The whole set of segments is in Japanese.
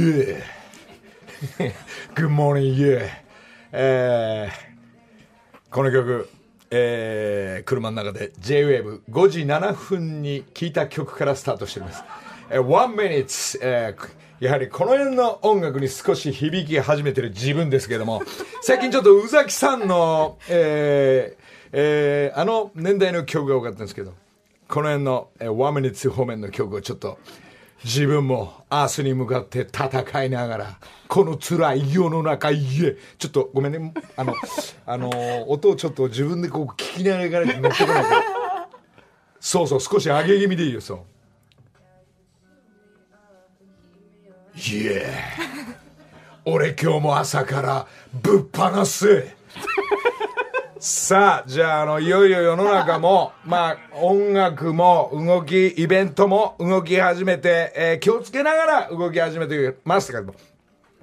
Yeah! Good morning, yeah! えー、この曲、えー、車の中で J-Wave5 時7分に聴いた曲からスタートしております。えー、One minute、えー、やはりこの辺の音楽に少し響き始めてる自分ですけども、最近ちょっと宇崎さんの、えー、えー、あの年代の曲が多かったんですけど、この辺の、えー、One minute 方面の曲をちょっと、自分もアースに向かって戦いながら、この辛い世の中、いえ、ちょっとごめんね、あの、あの、音をちょっと自分でこう聞きながら乗ってこないと。そうそう、少し上げ気味でいいよ、そう。いえ、俺今日も朝からぶっ放す。さあ、じゃあ、あの、いよいよ世の中も、まあ、音楽も動き、イベントも動き始めて、えー、気をつけながら動き始めてますけども、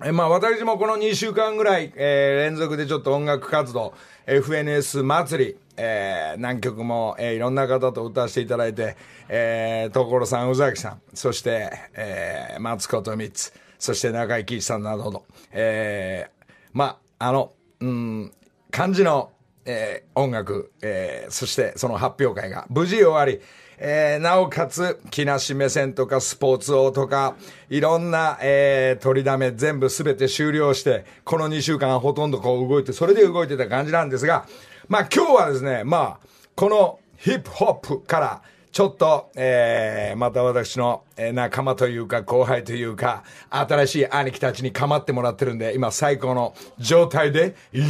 えー、まあ、私もこの2週間ぐらい、えー、連続でちょっと音楽活動、FNS 祭り、えー、何曲も、えー、いろんな方と歌わせていただいて、えー、所さん、宇崎さん、そして、えー、松子と三つ、そして中井貴一さんなどの、えー、まあ、あの、うん、感じの、えー、音楽、えー、そしてその発表会が無事終わり、えー、なおかつ、木梨目線とかスポーツ王とか、いろんな、えー、取りだめ全部すべて終了して、この2週間ほとんどこう動いて、それで動いてた感じなんですが、まあ今日はですね、まあ、このヒップホップから、ちょっと、えー、また私の、え仲間というか後輩というか、新しい兄貴たちに構ってもらってるんで、今最高の状態で、イエ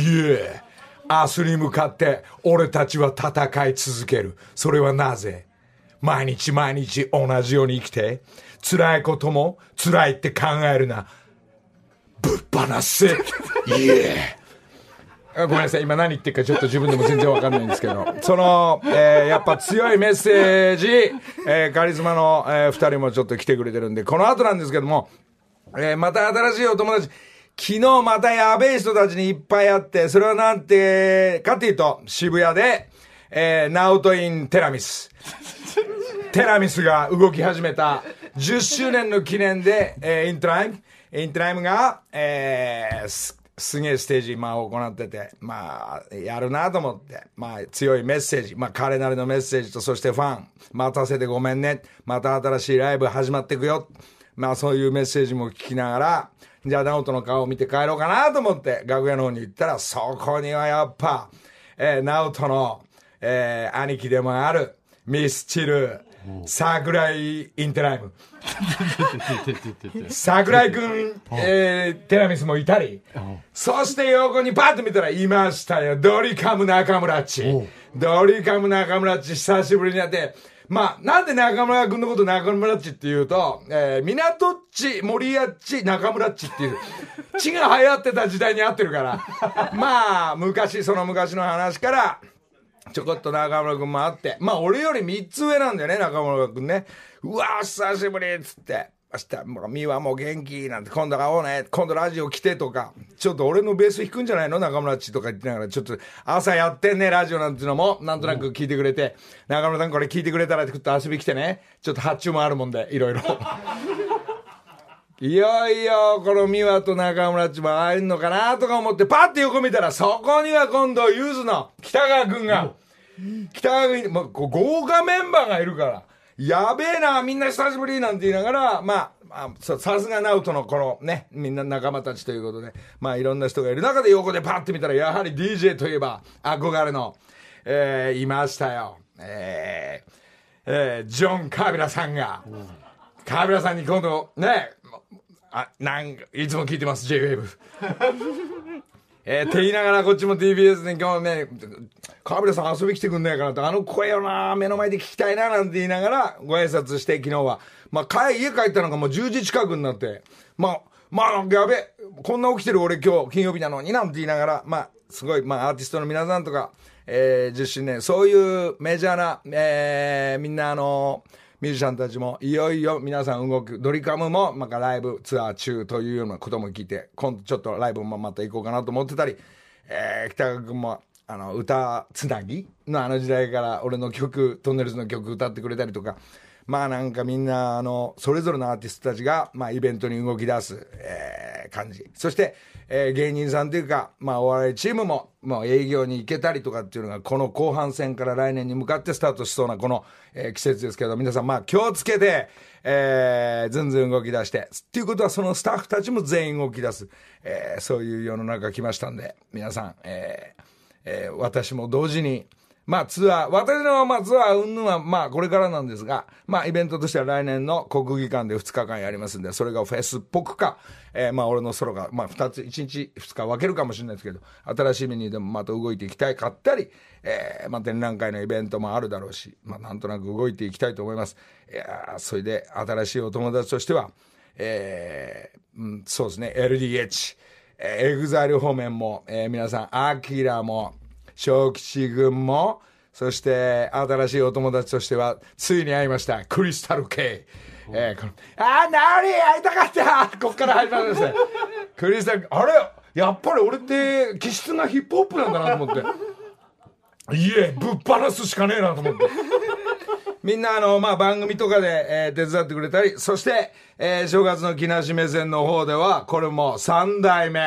ー明日に向かって俺たちは戦い続ける。それはなぜ？毎日毎日同じように生きて、辛いことも辛いって考えるな。ぶっ放せ。いえ。ごめんなさい、今何言ってるかちょっと自分でも全然わかんないんですけど、その、えー、やっぱ強いメッセージ、えー、カリスマの、えー、二人もちょっと来てくれてるんで、この後なんですけども、えー、また新しいお友達、昨日またやべえ人たちにいっぱい会って、それはなんて、かっていうと、渋谷で、えー、ナオト・インティライミ。インティライミが動き始めた10周年の記念で、えー、インティライミ、インティライミが、えー、す、すげえステージ、まあ、行ってて、まあ、やるなと思って、まあ、強いメッセージ、まあ、彼なりのメッセージと、そしてファン、待たせてごめんね、また新しいライブ始まっていくよ。まあ、そういうメッセージも聞きながら、じゃあ、ナオトの顔を見て帰ろうかなと思って、楽屋の方に行ったら、そこにはやっぱ、えー、直人の、えー、兄貴でもある、ミスチル、桜井インテライム。桜井くん、えー、テラミスもいたり、そして横にパッと見たらいましたよ。ドリカム中村っち。ドリカム中村っち久しぶりに会って、まあ、なんで中村君のこと中村っちって言うと、えー、港っち、森屋っち、中村っちっていう、血が流行ってた時代に合ってるから、まあ、昔、その昔の話から、ちょこっと中村君もあって、まあ、俺より3つ上なんだよね、中村君ね。うわ久しぶりっつって。明日、もう、美和も元気なんて、今度会おうね、今度ラジオ来てとか、ちょっと俺のベース弾くんじゃないの？中村っちとか言ってながら、ちょっと朝やってんね、ラジオなんていうのも、なんとなく聞いてくれて、中村さんこれ聞いてくれたらって遊び来てね、ちょっと発注もあるもんで、いろいろ。いよいよ、この美和と中村っちも会えるのかなとか思って、パッて横見たら、そこには今度、ゆずの北川くんが、北川くん、もう豪華メンバーがいるから、やべえな、みんな久しぶりなんて言いながら、まあ、さすがナウトのこのね、みんな仲間たちということで、まあいろんな人がいる中で横でパッて見たら、やはり DJ といえば憧れの、えー、いましたよ。えー、えー、ジョン・カービラさんが、カービラさんに今度、ね、あ、なんか、いつも聞いてます、J-Wave。えー、って言いながらこっちも TBS に今日ね、川村さん遊び来てくんないかなと、あの声をな、目の前で聞きたいななんて言いながらご挨拶して昨日は。まあ、帰、家帰ったのがもう10時近くになって、まあ、まあ、やべ、こんな起きてる俺今日金曜日なのになんて言いながら、まあ、すごい、まあ、アーティストの皆さんとか、えー、10周年、そういうメジャーな、えー、みんなあのーミュージシャンたちもいよいよ皆さん動くドリカムもまたライブツアー中というようなことも聞いて今度ちょっとライブもまた行こうかなと思ってたり、えー、北川君もあの歌つなぎのあの時代から俺の曲トンネルズの曲歌ってくれたりとかまあなんかみんな、あの、それぞれのアーティストたちが、まあイベントに動き出す、えー、感じ。そして、えー、芸人さんというか、まあお笑いチームも、まあ営業に行けたりとかっていうのが、この後半戦から来年に向かってスタートしそうなこの、えー、季節ですけど、皆さんまあ気をつけて、えー、ずんずん動き出して、っていうことはそのスタッフたちも全員動き出す、えー、そういう世の中来ましたんで、皆さん、えー、えー、私も同時に、まあツアー、私のまあツアーうんぬんはまあこれからなんですが、まあイベントとしては来年の国技館で2日間やりますんで、それがフェスっぽくか、えー、まあ俺のソロが、まあ2つ、1日2日分けるかもしれないですけど、新しいメニューでもまた動いていきたいかったり、えー、まあ展覧会のイベントもあるだろうし、まあなんとなく動いていきたいと思います。いやそれで新しいお友達としては、えー、うん、そうですね、LDH、えー、 EXILE 方面も、えー、皆さん、アキラも、小吉君も、そして新しいお友達としては、ついに会いました。クリスタル・ケイ。えー、このあー、ナオリ会いたかったこっから始まるんですね。クリスタル、あれ？やっぱり俺って気質がヒップホップなんだなと思って。いえ、ぶっ放すしかねえなと思って。みんなあの、まあ、番組とかで、えー、手伝ってくれたり、そして、えー、正月の木梨目線の方では、これも三代目、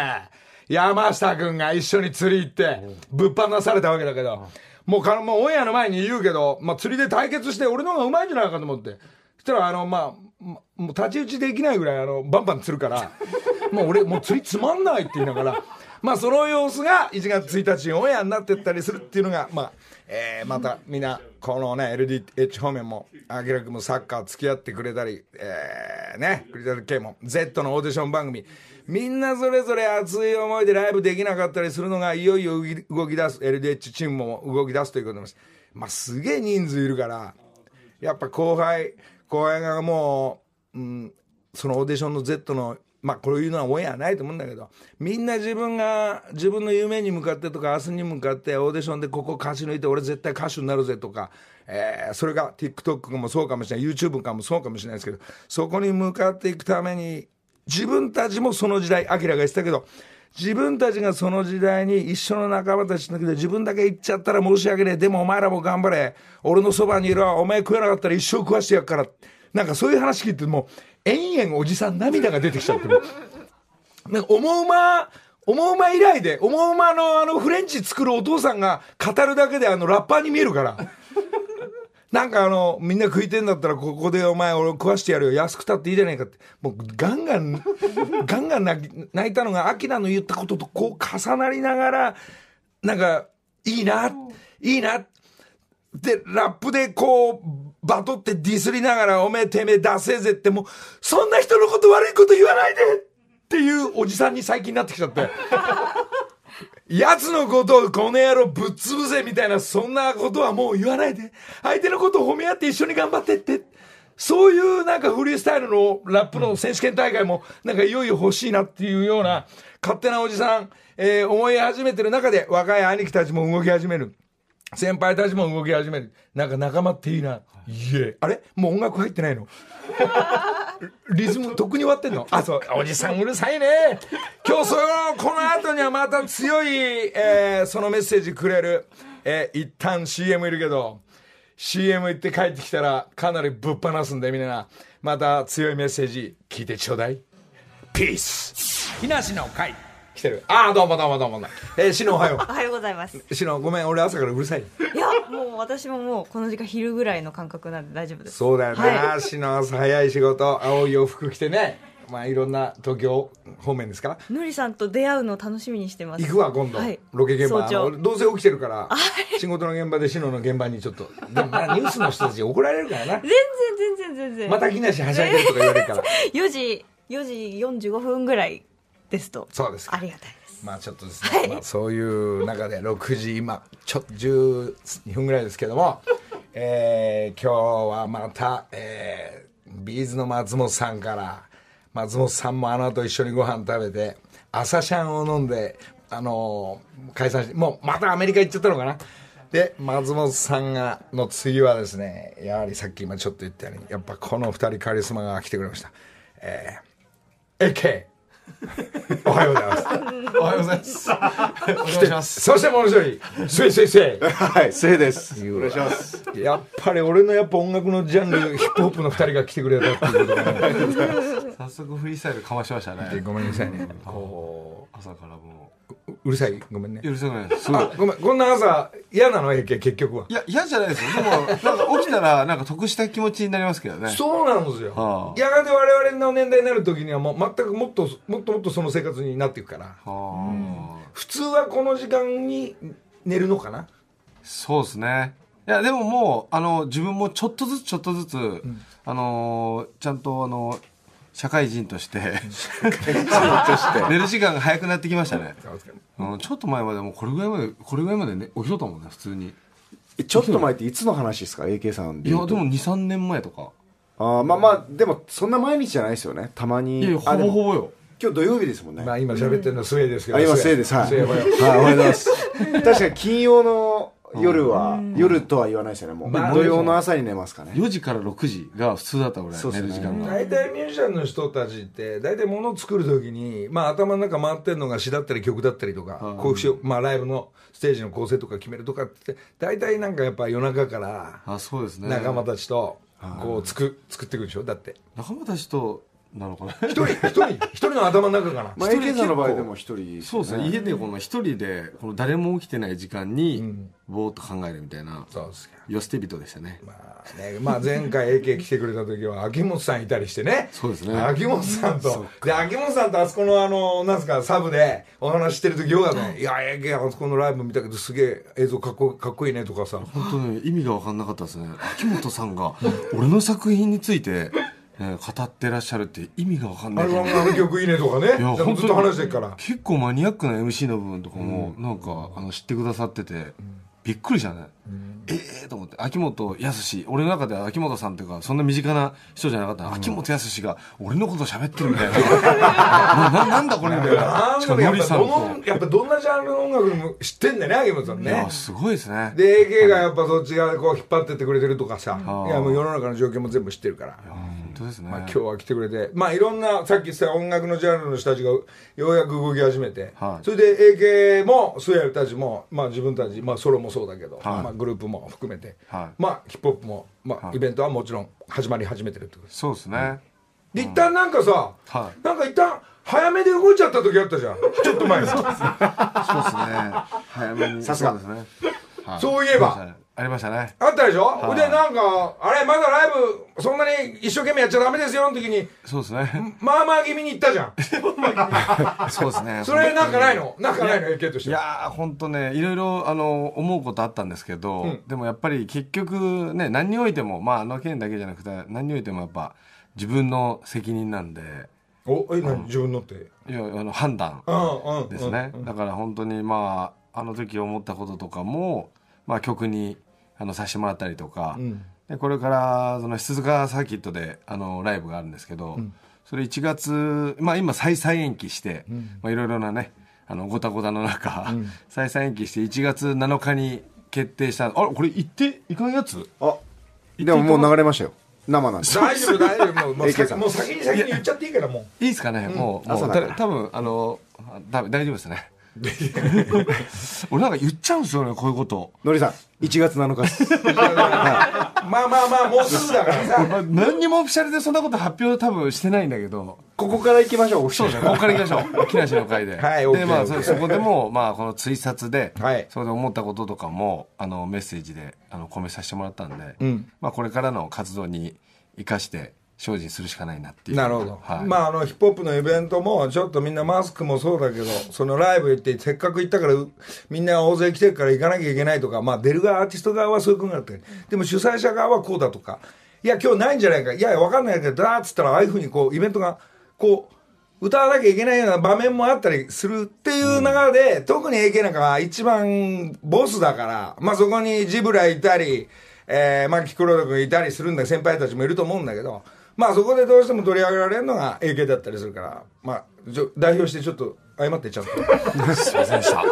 山下くんが一緒に釣り行って、ぶっ放されたわけだけど、もうかもうオンエアの前に言うけど、まあ、釣りで対決して俺の方がうまいんじゃないかと思って。そしたら、あの、まあ、もう太刀打ちできないぐらい、あの、バンバン釣るから、もう俺、もう釣りつまんないって言いながら、まあ、その様子が1月1日にオンエアになってったりするっていうのが、まあ、えー、またみんな、このね、LDH 方面も、あきらくんもサッカー付き合ってくれたり、えー、ね、クリタル K も、Z のオーディション番組、みんなそれぞれ熱い思いでライブできなかったりするのが、いよいよ動き出す、LDH チームも動き出すということです。まあ、すげえ人数いるから、やっぱ後輩、後輩がもう、うん、そのオーディションの Z のまあこういうのはオンエアないと思うんだけどみんな自分が自分の夢に向かってとか明日に向かってオーディションでここ勝ち抜いて俺絶対歌手になるぜとか、えー、それが TikTok もそうかもしれない YouTube かもそうかもしれないですけどそこに向かっていくために自分たちもその時代、アキラが言ってたけど、自分たちがその時代に一緒の仲間たちの時で自分だけ行っちゃったら申し訳ねえ。でもお前らも頑張れ。俺のそばにいるわ。お前食えなかったら一生食わしてやっから。なんかそういう話聞いてもう、延々おじさん涙が出てきちゃって。なんか思うま、思うま以来で、思うまのあのフレンチ作るお父さんが語るだけであのラッパーに見えるから。なんかあの、みんな食いてんだったら、ここでお前俺食わしてやるよ。安くたっていいじゃないかって。もうガンガン、ガンガン泣いたのが、アキラの言ったこととこう重なりながら、なんか、いいな、いいな。で、ラップでこう、バトってディスりながら、おめえてめえ出せぜってもう、そんな人のこと悪いこと言わないでっていうおじさんに最近なってきちゃって。奴のことをこの野郎ぶっ潰せみたいな、そんなことはもう言わないで。相手のことを褒め合って一緒に頑張ってって。そういうなんかフリースタイルのラップの選手権大会もなんかいよいよ欲しいなっていうような勝手なおじさん、えー、思い始めてる中で若い兄貴たちも動き始める。先輩たちも動き始める。なんか仲間っていいな。いえ。あれ？もう音楽入ってないの？リズム、とっくに終わってんの？あ、そう、おじさんうるさいね。今日その、この後にはまた強い、えー、そのメッセージくれる。えー、一旦 CM いるけど、CM 行って帰ってきたらかなりぶっ放すんでみんな、また強いメッセージ聞いてちょうだい。ピース木梨の会。来てる。ああ、どうもどうもどうも。えー、しのおはよう。おはようございます。しの、ごめん、俺朝からうるさい。いや、もう私ももうこの時間昼ぐらいの感覚なんで大丈夫です。そうだよね。はい、しの朝早い仕事、青い洋服着てね。まあいろんな東京方面ですか？のりさんと出会うの楽しみにしてます行くわ今度、はい、ロケ現場どうせ起きてるから仕事の現場で篠の現場にちょっとでもニュースの人たち怒られるからな全然全然全然また木梨はしゃいでるとか言われるから 4時4時45分ぐらいですと。そうですありがたいまあちょっとですね、はい、まあ、そういう中で6時今ちょっと12分ぐらいですけども、えー、今日はまた、えー、ビーズの松本さんから松本さんもあの後一緒にご飯食べて朝シャンを飲んであのー、解散してもうまたアメリカ行っちゃったのかな。で松本さんがの次はですねやはりさっき今ちょっと言ったようにやっぱこの2人カリスマが来てくれました。えー、AK おはようございます。おはようございます。お願いします。そしてもう一人、せいせいせはい、せいです。お願いします。い。やっぱり俺のやっぱ音楽のジャンル、ヒップホップの二人が来てくれたっていうことがね。早速フリースタイルかましましたね。ごめんなさいね。こ朝からもう、うるさい。ごめんねう。。許せないです。すごめん。こんな朝、嫌なの結局は。いや、嫌じゃないですよ。でも、なんか起きたら、なんか得した気持ちになりますけどね。そうなんですよ。はあやがて我々の年代になる時にはもう全くもっともっともっとその生活になっていくからはあ普通はこの時間に寝るのかな？そうですね。いや、でももう、あの、自分もちょっとずつちょっとずつ、あのー、ちゃんと、あの、社会人として、寝る時間が早くなってきましたね。うん、ちょっと前までもうこれぐらいまで、これぐらいまでね、起きとったもんね、普通に。えちょっと前っていつの話ですか ?AK さんでいや。でも2、3年前とか。あーまあまあ、でもそんな毎日じゃないですよね。たまに。いやほぼほぼよ。今日土曜日ですもんね。まあ今喋ってるのはスウェーですけどあ、今、せいです。はい。スウェーはい、おはようございます。確かに金曜の夜は、夜とは言わないですよね。もう、まあ土曜の朝に寝ますかね。4時から6時が普通だった俺、そうっすね寝る時間が。大体ミュージシャンの人たちって大体物を作る時に、まあ、頭の中回ってるのが詩だったり曲だったりとか、こうしようまあ、ライブのステージの構成とか決めるとかって大体なんかやっぱ夜中からあ、そうですね。仲間たちとこうつく作っていくでしょ？だって仲間たちと、なのかな一人一人一人の頭の中かなまあ、AK さんの場合でも一人、そうですね、家でこの一人で、この誰も起きてない時間に、ぼーっと考えるみたいな、そうですかよ捨て人でしたね。まあね、まあ前回 AK 来てくれた時は秋元さんいたりしてね。そうですね秋元さんと。で、秋元さんとあそこのあの、なんすか、サブでお話ししてる時よかったね。いや、AK あそこのライブ見たけどすげえ映像かっこかっこいいねとかさ。本当に意味が分かんなかったですね。秋元さんが、俺の作品について、えー語ってらっしゃるって意味が分かんないあれはあの曲いいねとかね。いや、ずっと話してるから。結構マニアックな MC の部分とかも、なんか、あの、知ってくださってて、びっくりしたね。ええと思って、秋元康、俺の中では秋元さんっていうか、そんな身近な人じゃなかったの秋元康が、俺のこと喋ってるみたいな。なななんだこれみたいな。しかも、ノリさんと。、やっぱどんなジャンルの音楽も知ってんだよね、秋元さんねいや、。すごいですね。で、AK がやっぱそっち側でこう引っ張ってってくれてるとかさ。あいや、もう世の中の状況も全部知ってるから。本当ですね。まあ、今日は来てくれて、まあ、いろんなさっき言ってた音楽のジャンルの人たちがようやく動き始めて、はい。それで AK もスウェアたちも、まあ、自分たち、まあ、ソロもそうだけど、はい。まあ、グループも含めて、はい。まあ、ヒップホップも、まあはい。イベントはもちろん始まり始めてるってことです。そうですね。で一旦なんかさ、はなんか一旦早めで動いちゃった時あったじゃん。ちょっと前に。そうですね。早めに。さすが。ですね。はい。そういえばありましたね。あったでしょ、い。でなんかあれまだライブそんなに一生懸命やっちゃダメですよの時に。そうですね。まあまあ気味に行ったじゃん。そうですね。それなんかないの？なんかないの？AK としいやー、本当ね、いろいろ、あの、思うことあったんですけど、ん。でもやっぱり結局ね、何においても、まあ、あの件だけじゃなくて、何においてもやっぱ、自分の責任なんで、おえ何？自分のって？いや、あの、判断うんうん。ですね。だから本当に、まあ、あの時思ったこととかも、まあ、曲に、あの、させてもらったりとか、ん。でこれから、その、静塚サーキットで、あの、ライブがあるんですけど、それ1月、まあ、今、再々延期して、まあ、いろいろなね、あの、ごたごたの中、再々延期して、1月7日に決定した、あれ、これ行っていかんやつ？あ、でももう流れましたよ。生なんで。大丈夫大丈夫。もうもう先さん。もう先に先に言っちゃっていいからもいいですかね、もう、もう、多分あの、だ大丈夫ですね。俺なんか言っちゃうんですよね、こういうこと。のりさん、1月7日です。う まあまあまあもうすぐだからさまあ何にもオフィシャルでそんなこと発表多分してないんだけど、ここから行きましょう、そうですね、ここから行きましょう。木梨の会で。はいで、まあ、そそこでも、まあ、この追殺で、はいそれで思ったこととかも、あの、メッセージで、あの、込めさせてもらったんで、んまあ、これからの活動に生かして、精進するしかないなっていう。なるほど、はい。まああのヒップホップのイベントもちょっとみんなマスクもそうだけどそのライブ行ってせっかく行ったからうみんな大勢来てるから行かなきゃいけないとかまあ出る側アーティスト側はそういうことになってるでも主催者側はこうだとかいや今日ないんじゃないかいやわかんないけどだーっつったらああいうふうにこうイベントがこう歌わなきゃいけないような場面もあったりするっていう流れで、特に AK なんかは一番ボスだから、まあそこにジブラいたり、えー、まあキクロド君いたりするんだ先輩たちもいると思うんだけど、まあそこでどうしても取り上げられるのが AK だったりするからまあ代表してちょっと謝ってちゃんと。すいませんでした。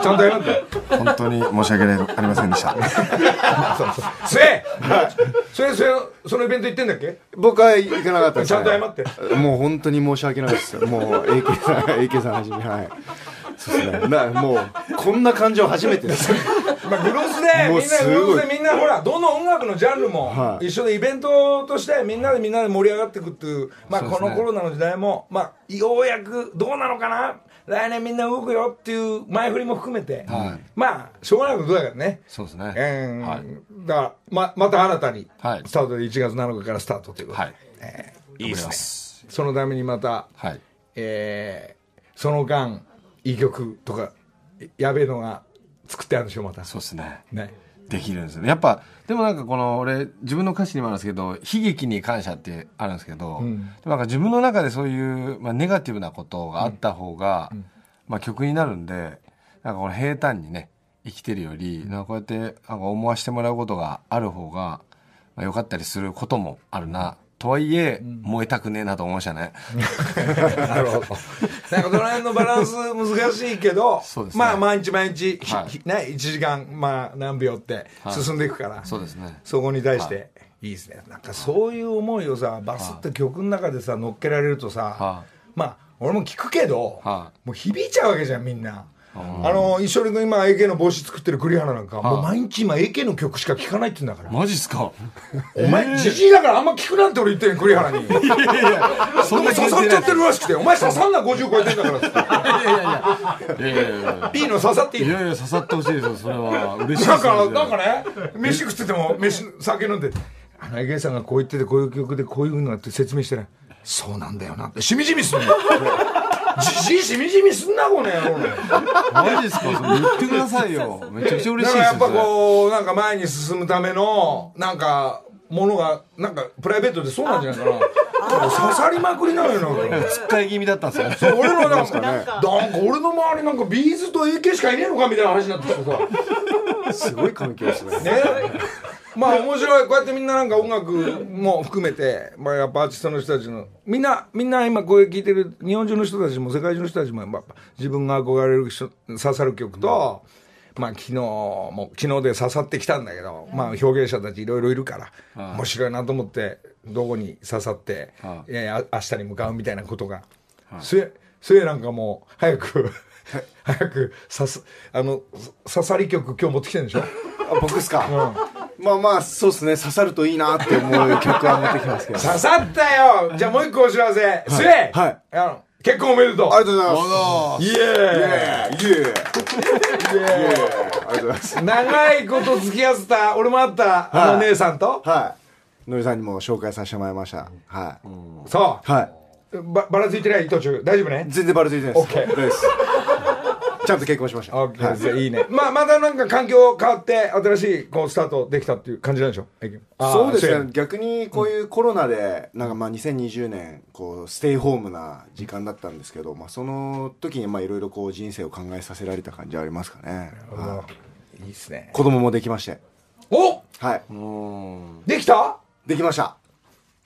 ちゃんと謝って。本当に申し訳ありませんでした。せえ！それそれそのイベント行ってんだっけ？僕は行かなかったです、ちゃんと謝って。もう本当に申し訳ないですよ。もう AK さん AK さんはじめはいそうですね。なもうこんな感情初めてです。まあ、グロスでみんなグロスでみんなほらどの音楽のジャンルもはい。一緒でイベントとしてみんなでみんなで盛り上がっていくっていうまあこのコロナの時代もまあようやくどうなのかな来年みんな動くよっていう前振りも含めて、はい。まあしょうがないことだからね。そうですね。うん。はい。だからままた新たにはい。スタートで1月7日からスタートということで、はい。えー。いいですね。そのためにまた、はい。えーその間いい曲とかやべえのが作ってあるんでしょまたそうですね。ねできるんです。やっぱ、でもなんかこの、俺、自分の歌詞にもあるんですけど、悲劇に感謝ってあるんですけど、んでもなんか自分の中でそういう、まあ、ネガティブなことがあった方が、まあ曲になるんで、なんかこの平坦にね、生きてるより、なんかこうやって、なんか思わせてもらうことがある方が、まあ、よかったりすることもあるな。とはいえ、燃えたくねえなと思いましたね。なるほど。なんかその辺のバランス難しいけど、そうですねまあ毎日毎日、ひはいひね、1時間、まあ何秒って進んでいくから、そうですね。そこに対して、いいですね。なんかそういう思いをさ、バスって曲の中でさ、乗っけられるとさ、はまあ俺も聞くけど、はもう響いちゃうわけじゃん、みんな。あの、一緒に今 AK の帽子作ってる栗原なんか、もう毎日今 AK の曲しか聴かないって言うんだから。マジっすか？お前、じじいだからあんま聞くなんて俺言ってん栗原に。そんな刺さっちゃってるらしくて、お前刺さんな50超えてんだからっつって。いやいやいやいいの刺さっていいいやいや、刺さってほしいですよ、それは。嬉しいなんか、よなんかね、飯食ってても、飯、酒飲んで、あの、池井さんがこう言ってて、こういう曲でこういうのって説明してない。そうなんだよなって、しみじみすんの。じじいしみじみすんな、この野郎ね。マジですか？言ってくださいよ。めちゃくちゃ嬉しいですだからやっぱこう、なんか前に進むための、なんか、ものが、なんか、プライベートでそうなんじゃないかな。刺さりまくりなのよ、なんか。つっかい気味だったんですよ。俺のなんか、なんか俺の周りなんかビーズと AK しかいねえのかみたいな話になってさ。すごい環境ですねね。まあ面白い。こうやってみんななんか音楽も含めて、まあやっぱアーティストの人たちの、みんな、みんな今これ聞いてる日本中の人たちも世界中の人たちも、やっぱ自分が憧れる人、刺さる曲と、まあ昨日も、昨日で刺さってきたんだけど、まあ表現者たちいろいろいるから、面白いなと思って、どこに刺さって、はいやいや明日に向かうみたいなことが、それ、それなんかもう、早く、早く刺す、あの、刺さり曲今日持ってきてるんでしょ？あ僕っすか、まあまあそうですね。刺さるといいなって思う曲は持ってきますけど。刺さったよ！じゃあもう一個お知らせ。すえはい。あの結婚おめでとう。ありがとうございます。イエーイ。イエーイ。イエーイ。イエーイ。ありがとうございます。長いこと付き合ってた、俺も会った、あの姉さんと、はい。のりさんにも紹介させてもらいました。はい。そはい。う。ば、ばらついてない途中。大丈夫ね？全然バレついてないです。オッケー大丈夫です。ちゃんと結婚しました。オッケー。はい。いいね。まあ、またなんか環境変わって、新しい、こう、スタートできたっていう感じなんでしょ？あーそうですやね。逆にこういうコロナでなんかまあ2020年こうステイホームな時間だったんですけど、まあ、その時にまあいろいろこう人生を考えさせられた感じはありますかね、はい。いいっすね。子供もできまして。お！はい。できた？できました。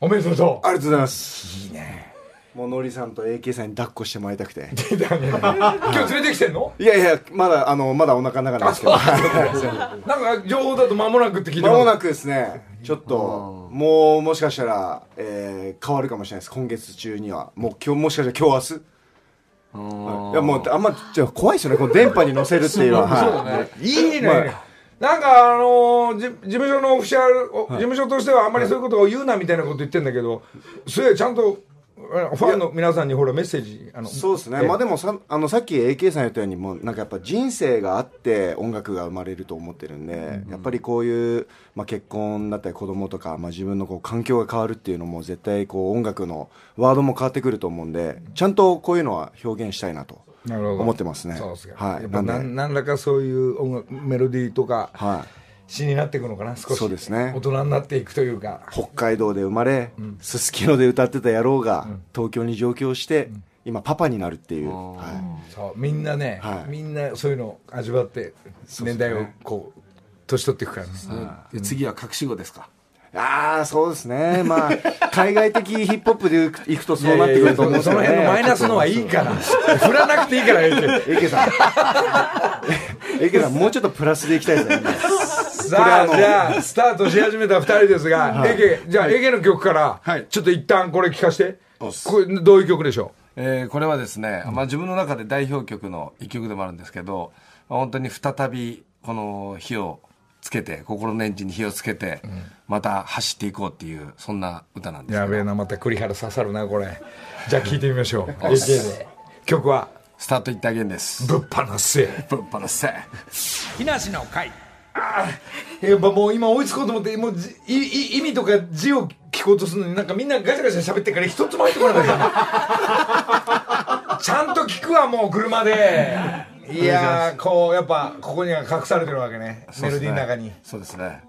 おめでとありがとうございます。う。いいね。もうのりさんと AK さんに抱っこしてもらいたくて。今日連れてきてんの？いやいやまだあのまだお腹の中なんですけど。なんか情報だと間もなくって聞いてく間もなくですね。ちょっともうもしかしたら、えー変わるかもしれないです。今月中には。もう今日もしかしたら今日明日？いやもうあんまじゃあ怖いですよね。この電波に乗せるっていうのは。い。ね。いいね。まあ。なんかあのーじ事務所のオフィシャル、お事務所としてはあんまりそういうことを言うなみたいなこと言ってんだけど、それちゃんとえファンの皆さんにほらメッセージ、あの、そうですね、ええ。まあでもさあのさっき AK さん言ったようにもうなんかやっぱ人生があって音楽が生まれると思ってるんで、やっぱりこういう、まあ、結婚だったり子供とか、まあ、自分のこう環境が変わるっていうのも絶対こう音楽のワードも変わってくると思うんでちゃんとこういうのは表現したいなと思ってますね。そうですか。はい。なん何らかそういう音楽、メロディーとか、はい詩になっていくのかな、少し。そうですね。大人になっていくというか。北海道で生まれすすきので歌ってた野郎が東京に上京して、今パパになるっていう、はそう、みんなね、はい。みんなそういうのを味わって、年代をこう、年取っていくからね。で次は隠し子ですか？ああそうですね。まあ 海外的ヒップホップでいくとそうなってくると思うんですそのよね辺のマイナスのはいいから。振らなくていいからエケさん。エケさんもうちょっとプラスでいきたいですねさあじゃあスタートし始めた2人ですが、エゲじゃあエゲの曲から、はい。ちょっと一旦これ聞かせて。これどういう曲でしょえーこれはですね、まあ、自分の中で代表曲の一曲でもあるんですけど、まあ本当に再びこの火をつけて心のエンジンに火をつけて、また走っていこうっていうそんな歌なんですやべえなまた栗原刺さるなこれ。じゃあ聞いてみましょう。曲は？スタートいったげんです「ぶっ放せ。ぶっ放せ。木梨の会」やっぱもう今追いつこうと思ってもうじいい意味とか字を聞こうとするのになんかみんなガチャガチャ喋ってから一つも入ってこなかったちゃんと聞くわもう車で。いやーこうやっぱここには隠されてるわけね。メロディーの中に。そうですね。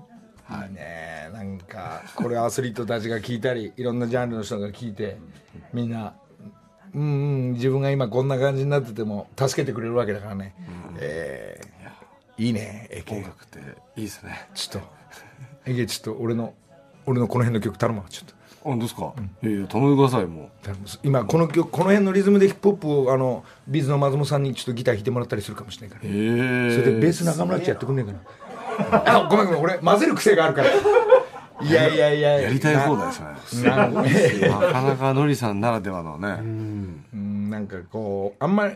い。いね。なんかこれアスリートたちが聞いたりいろんなジャンルの人が聞いてみんなうんうん自分が今こんな感じになってても助けてくれるわけだからね、えーいいねえ音楽って。いいですね。ちょっと。えげちょっと俺の俺のこの辺の曲頼むわちょっと。あ本当ですか、いやいや頼んでくださいも頼む今この曲この辺のリズムでヒップホップをあのビーズの松本さんにちょっとギター弾いてもらったりするかもしれないから。え。それでベース中村っちやってくんねえかな。あごめんごめん俺混ぜる癖があるから。いやいやいややりたい放題ですね。なんかなかなかのりさんならではのね。うん。なんかこうあんまり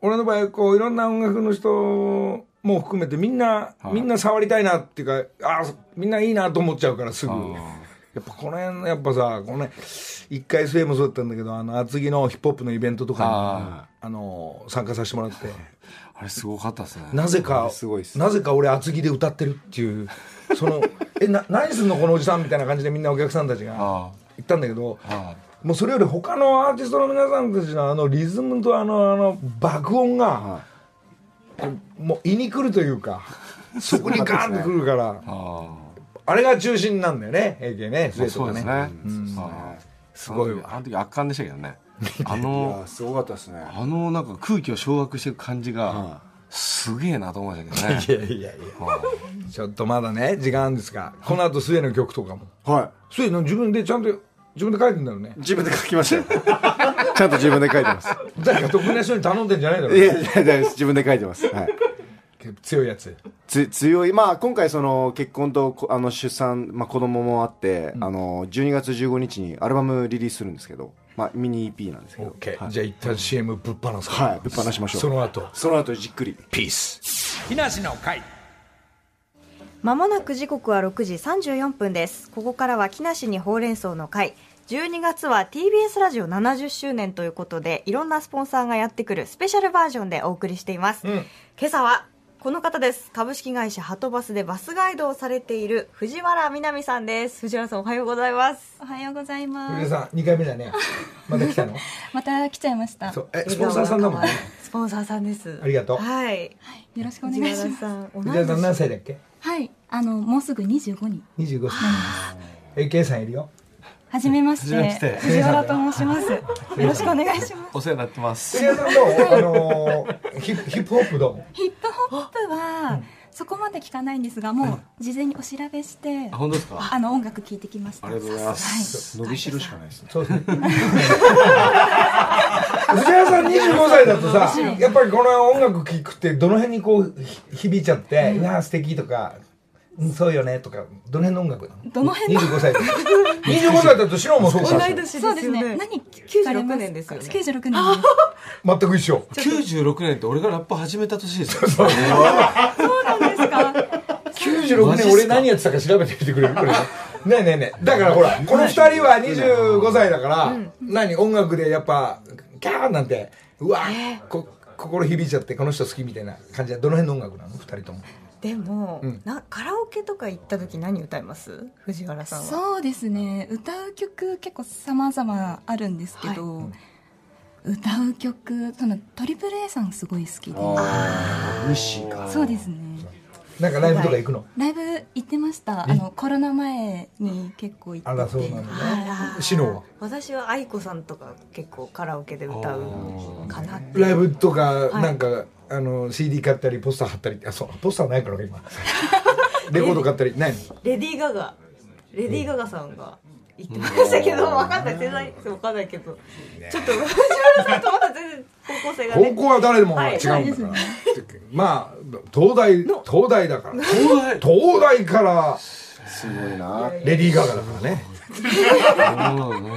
俺の場合こういろんな音楽の人も含めてみんな、みんな触りたいなっていうかあみんないいなと思っちゃうからすぐ。あやっぱこの辺やっぱさこのね一回末もそうだったんだけどあの厚木のヒップホップのイベントとかにああの参加させてもらって。あれすごかったですね。なぜかすごいっすなぜか俺厚木で歌ってるっていうその えな何すんのこのおじさんみたいな感じでみんなお客さんたちがあ言ったんだけどあもうそれより他のアーティストの皆さんたちのあのリズムとあのあの爆音が、もう胃に来るというか そこにガーンとくるから。ああれが中心なんだよねとかねそうですね。すごいわ。あの時圧巻でしたけどね。あいのやすごかったですね。あのなんか空気を掌握していく感じがすげえなと思いましたけどね。いやいやいやちょっとまだね時間あるんですがこの後末の曲とかも。は末の自分でちゃんと自分で書いてんだろうね。い自分で書きましたよちゃんと自分で書いてます。誰か得意な人に頼んでんじゃないだろいうやいや大丈夫です自分で書いてます。はい。強いやつ。つ強い。まあ今回その結婚とこあの出産、まあ、子供もあって、あの12月15日にアルバムリリースするんですけど、まあ、ミニ EP なんですけど。OK、はい。じゃあ一旦 CM ぶっ放すはいぶっ放しましょう。その後。その後じっくり。ピース木梨の会。まもなく時刻は6時34分です。ここからは木梨にほうれん草の会12月は TBS ラジオ70周年ということでいろんなスポンサーがやってくるスペシャルバージョンでお送りしています、ん。今朝はこの方です。株式会社はとバスでバスガイドをされている藤原みなみさんです。藤原さんおはようございます。おはようございます。皆さん2回目だね。また来たの？また来ちゃいました。よそう。えスポンサーさんだもんね。スポンサーさんです。ありがとう。はい。ろしくお藤原願いします。藤原さん何年歳だっけ？はい、あのもうすぐ25に。25歳 AK さんいるよはじめまして。はじめまして藤原と申します。よろしくお願いします。お世話になってます藤原さんどうあのーヒップホップどうヒップホップはそこまで聞かないんですが、もう事前にお調べしてあ、本当ですか？あの音楽聞いてきました。ありがとうございますはい。伸びしろしかないですねそうですね藤原さん25歳だとさやっぱりこの音楽聴くってどの辺にこうひ響いちゃって、うわー素敵とかうんそうよねとかどの辺の音楽なの？どの辺の？25 歳だと25歳だとシロもそうか同い年ですよそうですね。ね何？聞かれます96年ですよね。96年。です。全く一緒。96年って俺がラップ始めた年ですよ。そうなんですか。96年俺何やってたか調べてみてくれる？これ。ねえねえねえだからほらこの二人は25歳だから、何？音楽でやっぱキャーなんてうわ、こ心響いちゃってこの人好きみたいな感じはどの辺の音楽なの？二人ともでも、ん。なカラオケとか行った時何歌います？藤原さんは。そうですね。歌う曲結構様々あるんですけど、歌う曲そのトリプル A さんすごい好きで。ああウッシーか。そうですねなんかライブとか行くの？ライブ行ってました。あのコロナ前に結構行ってて。あらそうなんだシノは？私は愛子さんとか結構カラオケで歌うかなってライブとかい。なんか、あの CD 買ったりポスター貼ったりあそう。ポスターないから今。レコード買ったり？ないの？レディー・ガガ。レディー・ガガさんが言ってましたけど、わかんない。世代わかんないけど、ちょっと藤原さんとまた全然方向性がね。高校は誰でも違うんだから、はいまあ東大東大だから。東大。東大からすごいな。レディー・ガガだから ね。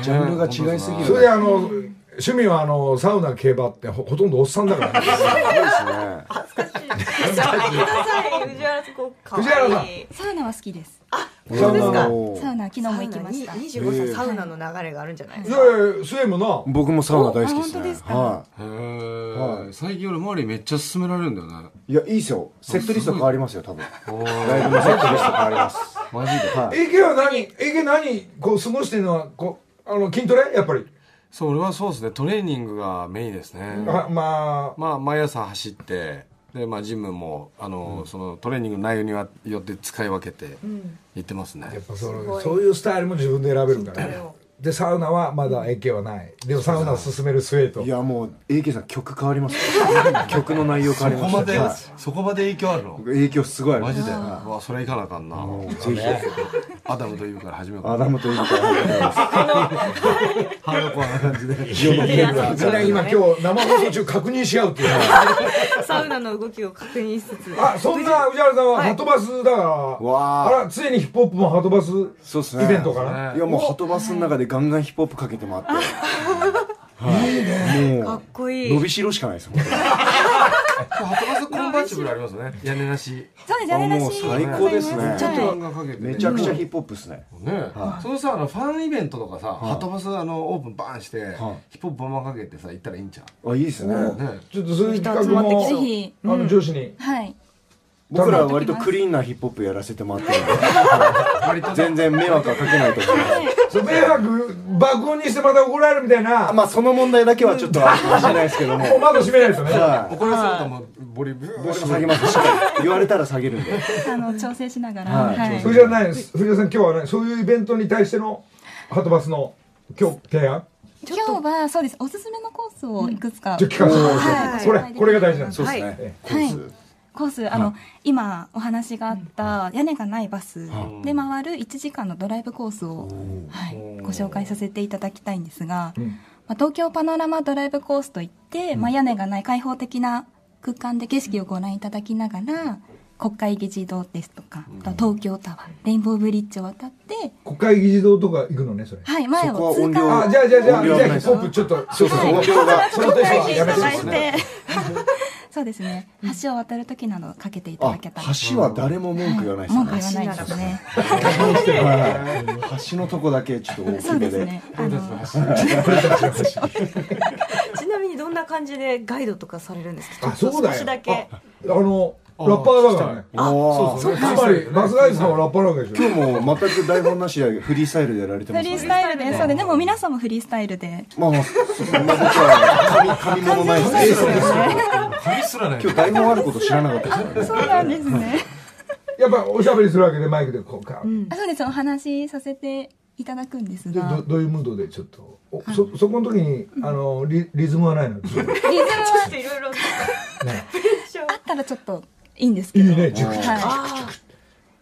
ジャンルが違いすぎる。それであの趣味はあのサウナ競馬ってほほとんどおっさんだから。ねすごいですね。恥ずかしい。やめてください、藤原さん。こう、かわいい。藤原さん。サウナは好きです。そうですか。サウナ昨日も行きました。二十五歳サウナの流れがあるんじゃないですいか。やいやスエもな。僕もサウナ大好きですね。あ本当ですか？はへー。最近俺周りめっちゃ勧められるんだよねいいやいいですよ。セットリスト変わりますよ多分。おライブのセットリスト変わります。マジではい。AK は何 AK 何こう過ごしてるのはこうあの筋トレ？やっぱり、そう俺はそうですね。トレーニングがメインですね。あまあ。まあ毎朝走ってでまあジムもあの、そのトレーニングの内容にはよって使い分けて行ってますね、やっぱそそういうスタイルも自分で選べるから。ねでサウナはまだ AK はない。でもサウナを進めるスウェート。いやもう AK さん曲変わります 曲の内容変わりそこまで、ますはそこまで影響あるの？い影響すごいあります。マジで？うわそれいかなあかんな。ぜひアダムというから始めようかアダムとイブから始めます。ハードコアな感じで。みんな今今日生放送中確認し合うっていうねサウナの動きを確認しつつ。あそんな宇治原さんはハトバスだから、わああら常にヒップホップもハトバスそうっすね。イベントかな、いやもうハトバスの中でガンガンヒップホップかけて回って。はい。もかっこいうい。伸びしろしかないですもんハトバスコンバーチブルありますね。屋根なし。そうです屋根なし。最高ですね。ちょっとがかけてめちゃくちゃヒップホップですね。ね。そのさあのファンイベントとかさ、ハトバスあのオープンバーンして、い。ヒップホップバンバンかけてさ行ったらいいんちゃう？あいいですね。ね。ちょっとそういう企画もぜひ。あの上司に、はい。僕らは割とクリーンなヒップホップやらせてもらってるんで。割と全然迷惑はかけないと思います迷惑爆音にしてまた怒られるみたいな、まあその問題だけはちょっとあるかもしれないですけども。もう窓閉めないですよね、は怒らせるともうボリブい僕も下げますしっかり言われたら下げるんで。あの調整しながら。はい。はい。藤原ないです藤原さん今日はねそういうイベントに対してのハトバスの今日提案？今日はそうです。おすすめのコースをいくつか。ちょっと聞かせてもらいこれこれが大事なんです。そうですね。はい。コースコースあの、今お話があった屋根がないバスで回る1時間のドライブコースを、はい、ご紹介させていただきたいんですが、ん。まあ、東京パノラマドライブコースといって、まあ、屋根がない開放的な空間で景色をご覧いただきながら国会議事堂ですとか、あと東京タワーレインボーブリッジを渡って、国会議事堂とか行くのねそれ。はい、前を通過。あじゃあじゃあじゃあじゃあヒップホップちょっとそうそうそう音量がそのテンションはやめてそうですね。橋を渡る時などかけていたあだけたら。橋は誰も文句言わないです文句ね言わないですね。はい。橋のとこだけちょっと大そうきめで ちなみにどんな感じでガイドとかされるんですか？あそうだよ。少しだけ。ああのラッパーだからね。あつまりバスガイドさんはラッパーなわけでしょ。今日も全く台本なしでフリースタイルでやられてます。ねフリースタイルでそうででも皆さんもフリースタイルで。まあまあそんなことは紙紙物ないですね。紙すらない今日台本あること知らなかったですね。そうなんですね。やっぱおしゃべりするわけでマイクでこうか、あそうです。お話しさせていただくんですでがどどういうムードでちょっとおそそこの時にあのリリズムはないの？リズムはちょっといろいろ。ね。あったらちょっといいんですけど。いいねチュクチュクは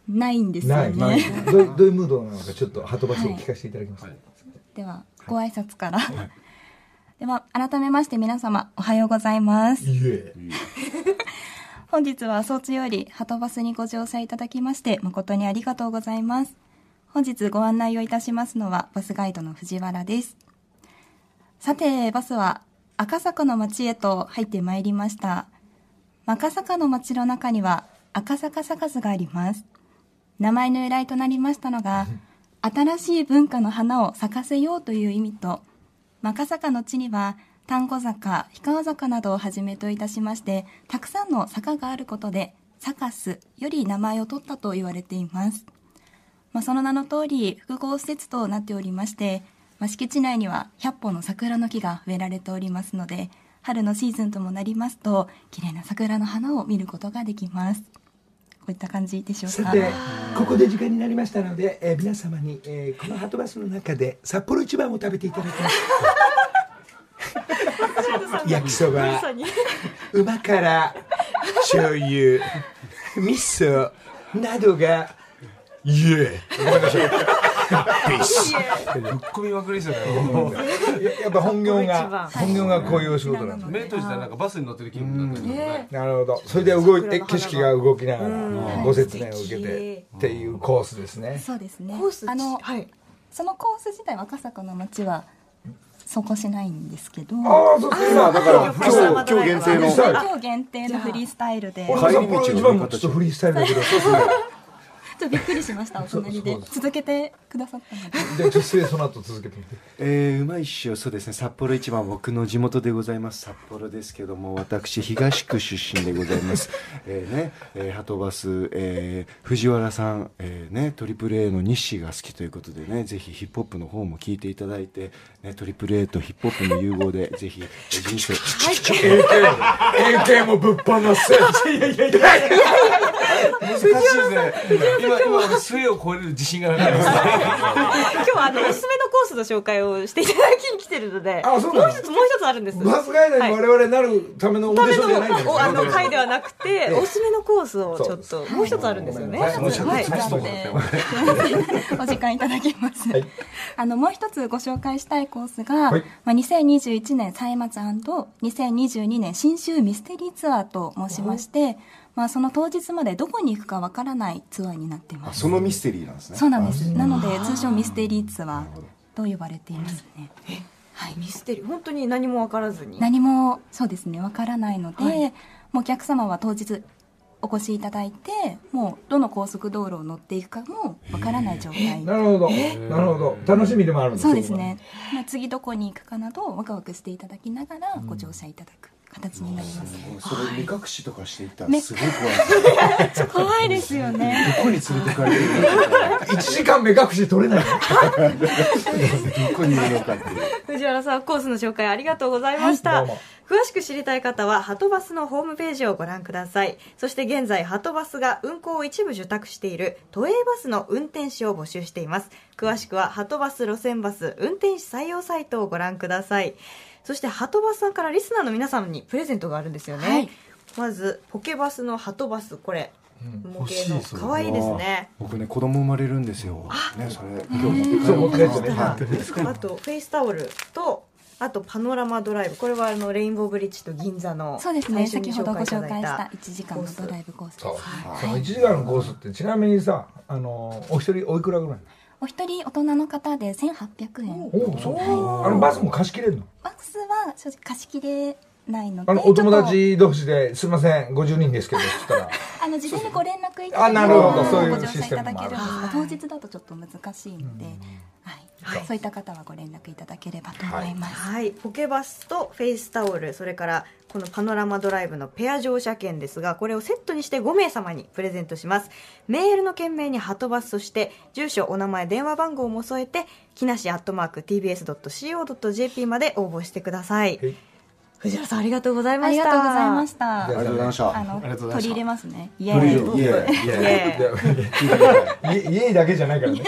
い。ないんですよないない。ねどう どういうムードなのかちょっとハトバスを聞かせていただきます、ではご挨拶から。では改めまして皆様おはようございます。いえ。本日は早朝よりハトバスにご乗車いただきまして誠にありがとうございます。本日ご案内をいたしますのはバスガイドの藤原です。さてバスは赤坂の町へと入ってまいりました赤坂の町の中には赤坂サカスがあります名前の由来となりましたのが 新しい文化の花を咲かせようという意味と赤坂の地には丹後坂、氷川坂などをはじめといたしまして、たくさんの坂があることで、サカスより名前を取ったと言われています。まあ、その名の通り、複合施設となっておりまして、まあ、敷地内には100本の桜の木が植えられておりますので、春のシーズンともなりますと、綺麗な桜の花を見ることができます。こういった感じでしょうか。さてここで時間になりましたので、えー皆様に、えーこのハトバスの中で札幌一番を食べていただきます 焼きそばうま辛醤油 味噌などがイエーごめんなさい ぶっ込みまくりですよねやっぱ本業が本業がこういうお仕事なんですね目閉じたらなんかバスに乗ってる気分になったんですよねなるほどそれで動いて景色が動きながらご説明を受けてっていうコースですねそうですねコースあのはいそのコース自体は赤坂の街はそこしないんですけどああそうそう今だから今日今日限定の今日限定のフリースタイルで帰り道一番もちょっとフリースタイルだけどそうですねちょっとびっくりしましたお隣で。続けてくださったので。で実際その後続けてみて。えー、うまいっしょそうですね。札幌一番僕の地元でございます。札幌ですけども私東区出身でございます。えーね、えー、ハトバス、えー、藤原さん、えー、ねトリプル a の日誌が好きということでねぜひヒップホップの方も聞いていただいて、ね、トリプル a とヒップホップの融合で ぜひえー人生 AK, AK もぶっ放せいやいやいや難しいですね今今俺末を超える自信がなかったです今日は。あのおすすめのコースの紹介をしていただきに来てるのであそうなのもう一つもう一つあるんですバスガイドに我々なるためのオーディションじゃないんですあのよ会ではなくておすすめのコースをちょっともう一つあるんですよねはいお時間いただきます、はいあのもう一つご紹介したいコースが、はいまあ、2021年歳末 &2022 年新州ミステリーツアーと申しまして、まあ、その当日までどこに行くかわからないツアーになっています。そのミステリーなんですね。そうなんです。なので通称ミステリーツアーと呼ばれていますね。はい。ミステリー本当に何も分からずに。何もそうですねわからないので、もうお客様は当日お越しいただいてもうどの高速道路を乗っていくかもわからない状態。なるほど。なるほど。楽しみでもあるんですそうですね、まあ、次どこに行くかなどワクワクしていただきながらご乗車いただく形になります、それ目隠しとかしていったらすごい怖い。ですよ怖いですよね。どこに連れてかれるの？か1時間目隠し取れないどこにいるのかっていう。藤原さんコースの紹介ありがとうございました、詳しく知りたい方はハトバスのホームページをご覧ください。そして現在ハトバスが運行を一部受託している都営バスの運転手を募集しています。詳しくはハトバス路線バス運転手採用サイトをご覧くださいそしてはとバスさんからリスナーの皆さんにプレゼントがあるんですよね、はい。まずポケバスのはとバスこれ。模型の可愛いですね。僕ね子供生まれるんですよ。ねそれ。今日持って帰ってあとフェイスタオルとあとパノラマドライブ。これはあのレインボーブリッジと銀座のそうですね。先ほどご紹介したた1時間のドライブコースその1時間のコースってちなみにさあのお一人おいくらぐらい？お一人大人の方で1800円。おおそうあのバスも貸し切れるの？バスは正直貸し切れないのであのお友達同士ですいません50人ですけどっつったら。あの事前にご連絡いただあなるほど。けそういうご乗車いシステム当日だとちょっと難しいので、はい、そういった方はご連絡いただければと思います、はい。ポケバスとフェイスタオルそれからこのパノラマドライブのペア乗車券ですがこれをセットにして5名様にプレゼントします。メールの件名にハトバスそして住所お名前電話番号も添えて木梨アットマーク TBS.CO.JP まで応募してください。はい藤原さんありがとうございあました。りがとうございました。ありがとうございました。あのりがとうございました取り入れますね。イエーイイエーイイエーイ。ださい家家だけじゃないからね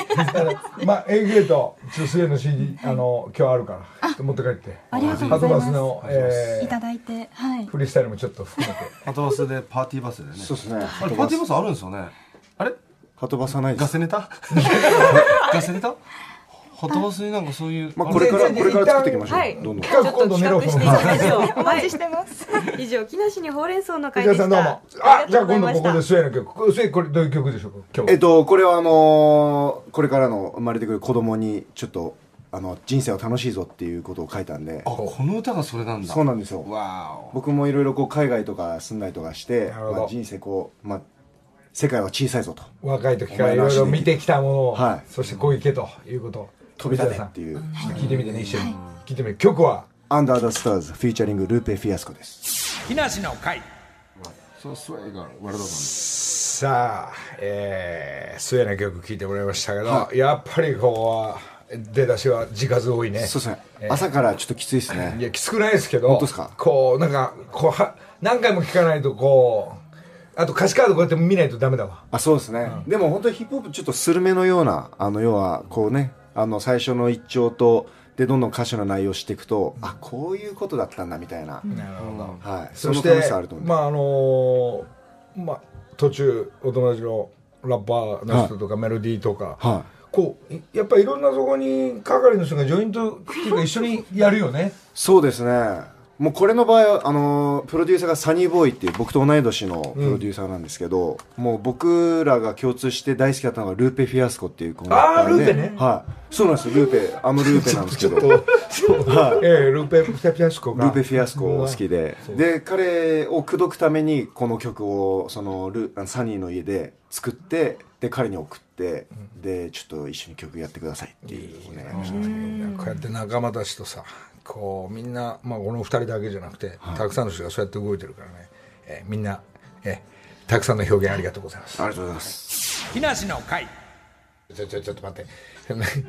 まあスウェーの CD あの今日あるから持って帰ってありがとうハトございますバスの、えいただいてはいー、フリースタイルもちょっと含めてハトバスでパーティーバスでねそうですねパーティーバスあるんですよねあれはとバさないですガセネタガセネタハトバスになんかそういうまあこれからでこれから作っていきましょう、はいどんどん。企画今度練ろうしていきましょう。お待ちしてます、以上木梨にほうれん草の会藤で原さんどうも。したあじゃあ今度ここでありがとうございまスウェーの曲スウェーこれどういう曲でしょうか？今日。えっとこれはあのーこれからの生まれてくる子供にちょっとあの人生は楽しいぞっていうことを書いたんで。あこの歌がそれなんだ。そうなんですよ。僕もいろいろこう海外とか住んだりとかして、なるほど。まあ、人生こう、まあ、世界は小さいぞと。若い時からいろいろ見てきたものを、はい。そしてこういけということ。を飛び立て。っていう。聞いてみてね一緒に、聞いてみて曲は「アンダー・ザ・スターズ」フィーチャリングルーペ・フィアスコで。す木梨の会さあ、えー、スウェーの曲聴いてもらいましたけど、やっぱりここは出だしは字数多いね。そうですね、朝からちょっときついですいねやきつくないですけど本当ですか？こうなんかこうは何回も聴かないとこうあと歌詞カードこうやって見ないとダメだわ。あそうですね、でも本当にヒップホップちょっとスルメのようなあの要はこうねあの最初の一丁とでどんどん歌詞の内容をしていくと、あこういうことだったんだみたいな、なるほど。はい。そしその楽てしさあると思う、まああのーまあ途中お友達のラッパーの人とかメロディーとか、はこういやっぱいろんなそこに係の人がジョイントっていうか一緒にやるよね。そうですねもうこれの場合はあのープロデューサーがサニーボーイっていう僕と同い年のプロデューサーなんですけど、もう僕らが共通して大好きだったのがルーペ・フィアスコっていうあールーペね。はい。そうなんですルーペアムルーペなんですけど。ちょっとそう、ええルーペ・フィアスコが。ルーペ・フィアスコ好きで、で、彼を口説くために、この曲を、その、ルあのサニーの家で作って、で、彼に送って、で、ちょっと一緒に曲やってくださいっていうお願いをしたんです。けどこうやって仲間たちとさこうみんな、まあ、この二人だけじゃなくて、たくさんの人がそうやって動いてるからね、えーみんな、えーたくさんの表現ありがとうございます。ありがとうございます。木梨の会。ちょちょちょっと待って。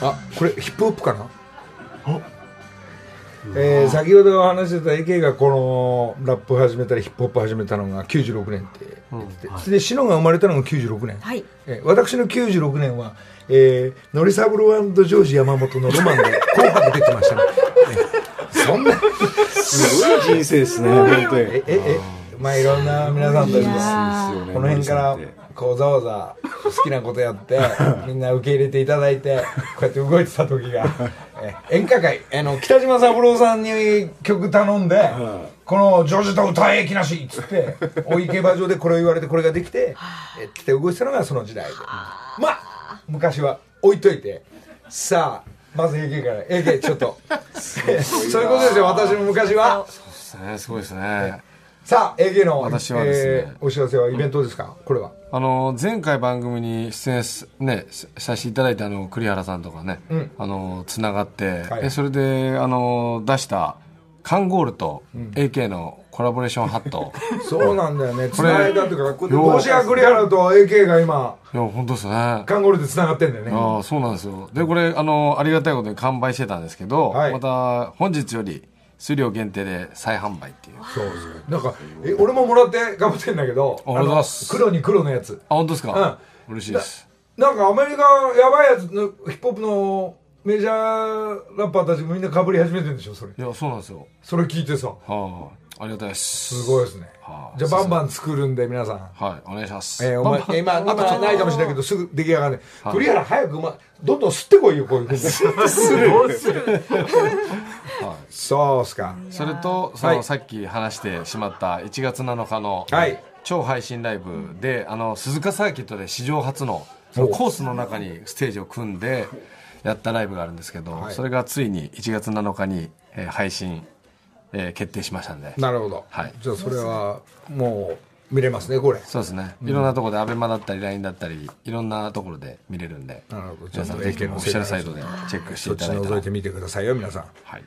あこれヒップホップかな？えー先ほど話してた AK がこのラップ始めたりヒップホップ始めたのが96年って言ってて、でシノが生まれたのが96年、はい。えー私の96年は、えー、ノリサブロージョージ山本のロマンで紅白出てましたね、え ーそんなすごい人生ですね、本当に。えええまあいろんな皆さんたちいやがー。ですよねこの辺からこうざわざ好きなことやって みんな受け入れていただいてこうやって動いてた時が。え演歌界あの北島三郎さんに曲頼んでこの「ジョージと歌えきなし」っつって大井競馬場でこれを言われてこれができてえって動いてたのがその時代で。まあ昔は置いといて。さあまず AK から AK ちょっと。そういうことですよ。私も昔は。ですね。すごいですね。さあ AK の私はですね。えーお知らせはイベントですか？これは。あの前回番組に出演す、ね、しさせていただいたあの栗原さんとかね、うん。あのつながって、はい。でそれであの出したカンゴールと AK のコラボレーションハット、そうなんだよね。れ繋いだっていうか、よ帽子が栗原と AK が今、いや本当ですね。カンゴルで繋がってんだよね。ああそうなんですよ。でこれあのありがたいことに完売してたんですけど、はい。また本日より数量限定で再販売っていう。あそうですなんか、え、俺ももらって頑張ってんだけど、ありがとうございます。あの黒に黒のやつ。本当ですか、嬉しいです。なんかアメリカやばいやつのヒップホップのメジャーラッパーたちみんな被り始めてるんでしょ、それ。いやそうなんですよ。それ聞いてさ、はあありがたいです。すごいですね。は。あじゃあバンバン作るんで皆さん。はいお願いします。えー、お前今、今あとないかもしれないけど、すぐ出来上がるね。栗原早く、ま、どんどん吸ってこいよ、こういうふうに。そうっすか。それとそはい。のさっき話してしまった1月7日のはい。超配信ライブであの鈴鹿サーキットで史上初のそのコースの中にステージを組んでやったライブがあるんですけど、はいそれがついに1月7日に、えー配信、えー決定しましたんでなるほど。はいじゃあそれは、もう、見れますね、これ。そうですね、いろんなところでアベマだったり LINE だったりいろんなところで見れるんでなるほど。皆さんぜひオフィシャルサイトでチェックしていただいたら覗いてみてくださいよ、皆さん。はい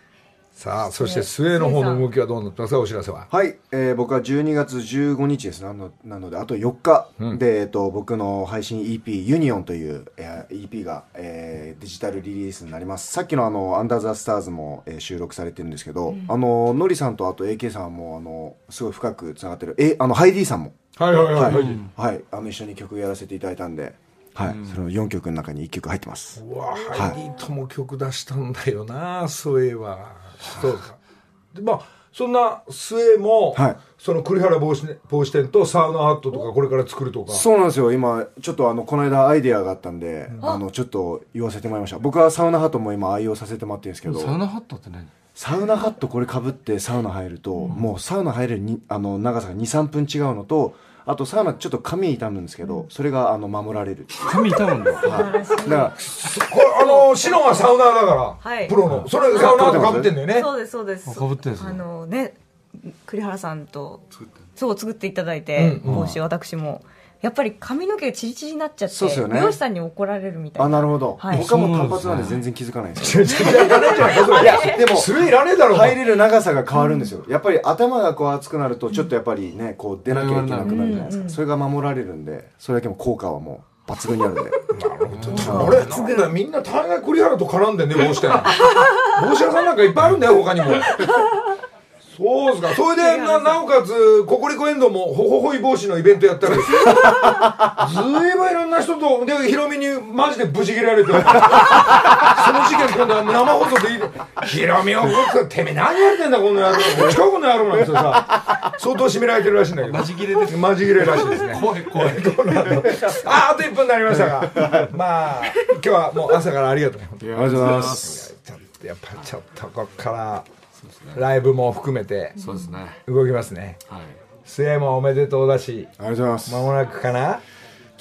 さあ、そして末の方の動きはどうなってますか、お知らせは。はい、えー僕は12月15日です。なのなのであと4日。で、えっと、僕の配信 EP「ユニオンという、えー EP が、えーデジタルリリースになります。さっきのあの「アンダーザスターズも、えー収録されてるんですけど、あののりさんとあと AK さんもあのすごい深くつながってる。えあのハイディさんも。はいはいはい。はい、はい。はい、あの一緒に曲やらせていただいたんで、はい。その4曲の中に1曲入ってます。うわ、ハイディとも曲出したんだよな、そういえば。そうですか。で、まあ、そんな末も、はい。その栗原帽子ね帽子店とサウナハットとかこれから作るとか。そうなんですよ。今ちょっとあのこの間アイデアがあったんで、あのちょっと言わせてもらいました。僕はサウナハットも今愛用させてもらってるんですけど。サウナハットって何？サウナハットこれかぶってサウナ入ると、もうサウナ入れるにあの長さが23分違うのとあとサウナちょっと髪傷むんですけど、それがあの守られる。髪痛むんだ。はい。だからこれ、あの、シノがサウナーだから、はい。プロの。それサウナーと被ってんだよね。そうですそうです。かぶってんですね。あのね栗原さんとそう作っていただいて、うん帽子私もやっぱり髪の毛がチリチリになっちゃってね。美容師さんに怒られるみたいな。あなるほど、はい。他も単発なんで全然気づかないんですよ。いやいらねえじゃないかそれいやでもそれいらねえだろ、入れる長さが変わるんですよ、やっぱり頭がこう熱くなるとちょっとやっぱりねこう出なきゃいけなくなるじゃないですか、それが守られるんでそれだけも効果はもう抜群にあるんで。俺なんだみんな大概栗原と絡んでんね帽子店。帽子屋さんなんかいっぱいあるんだよ他にもそうですか。それで、な、なおかつ、ココリコエンドも、ほほほい防止のイベントやったらですよ。ずいぶんいろんな人と、で、ヒロミにマジでブチ切れられて、その事件今度は生放送でいい。ヒロミを僕、てめえ何やってんだ、この野郎。近くの野郎なんですよさ。相当締められてるらしいんだけど。マジ切れですマジ切れらしいですね。怖い怖いあ、あと1分になりましたが。まあ、今日はもう朝からありがとうね。ありがとうございますちょっとやっぱちょっとこっからライブも含めてそうですね。動きますね。はい。末もおめでとうだしありがとうございます。間もなくかな？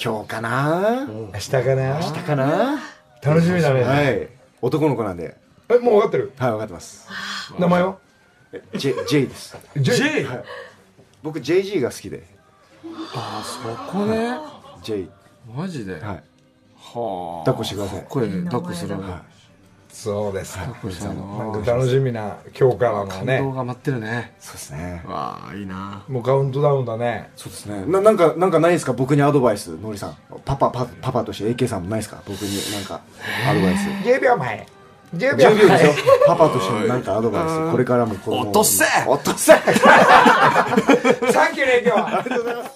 今日かな？明日かな？かな？楽しみだね、はい。男の子なんで。えもう分かってる？はい分かってます。名前は？J, J です。J 僕 JG が好きで。あそこね J マジで？はい。はあ。抱っこしてください。抱っこするねそうですかこれさなんか楽しみな今日からの感動ねが待ってるねそうですね。わあいいな。もうカウントダウンだね。そうですね。ななんかなんかないですか？僕にアドバイス。のりさん。パパパパパとして AK さんもないですか？僕になんかアドバイス。10秒前。10秒10秒ですよ前パパとしてのなんかアドバイス。これからも落とせ。落とせ。サンキューね今日は。AM954TBS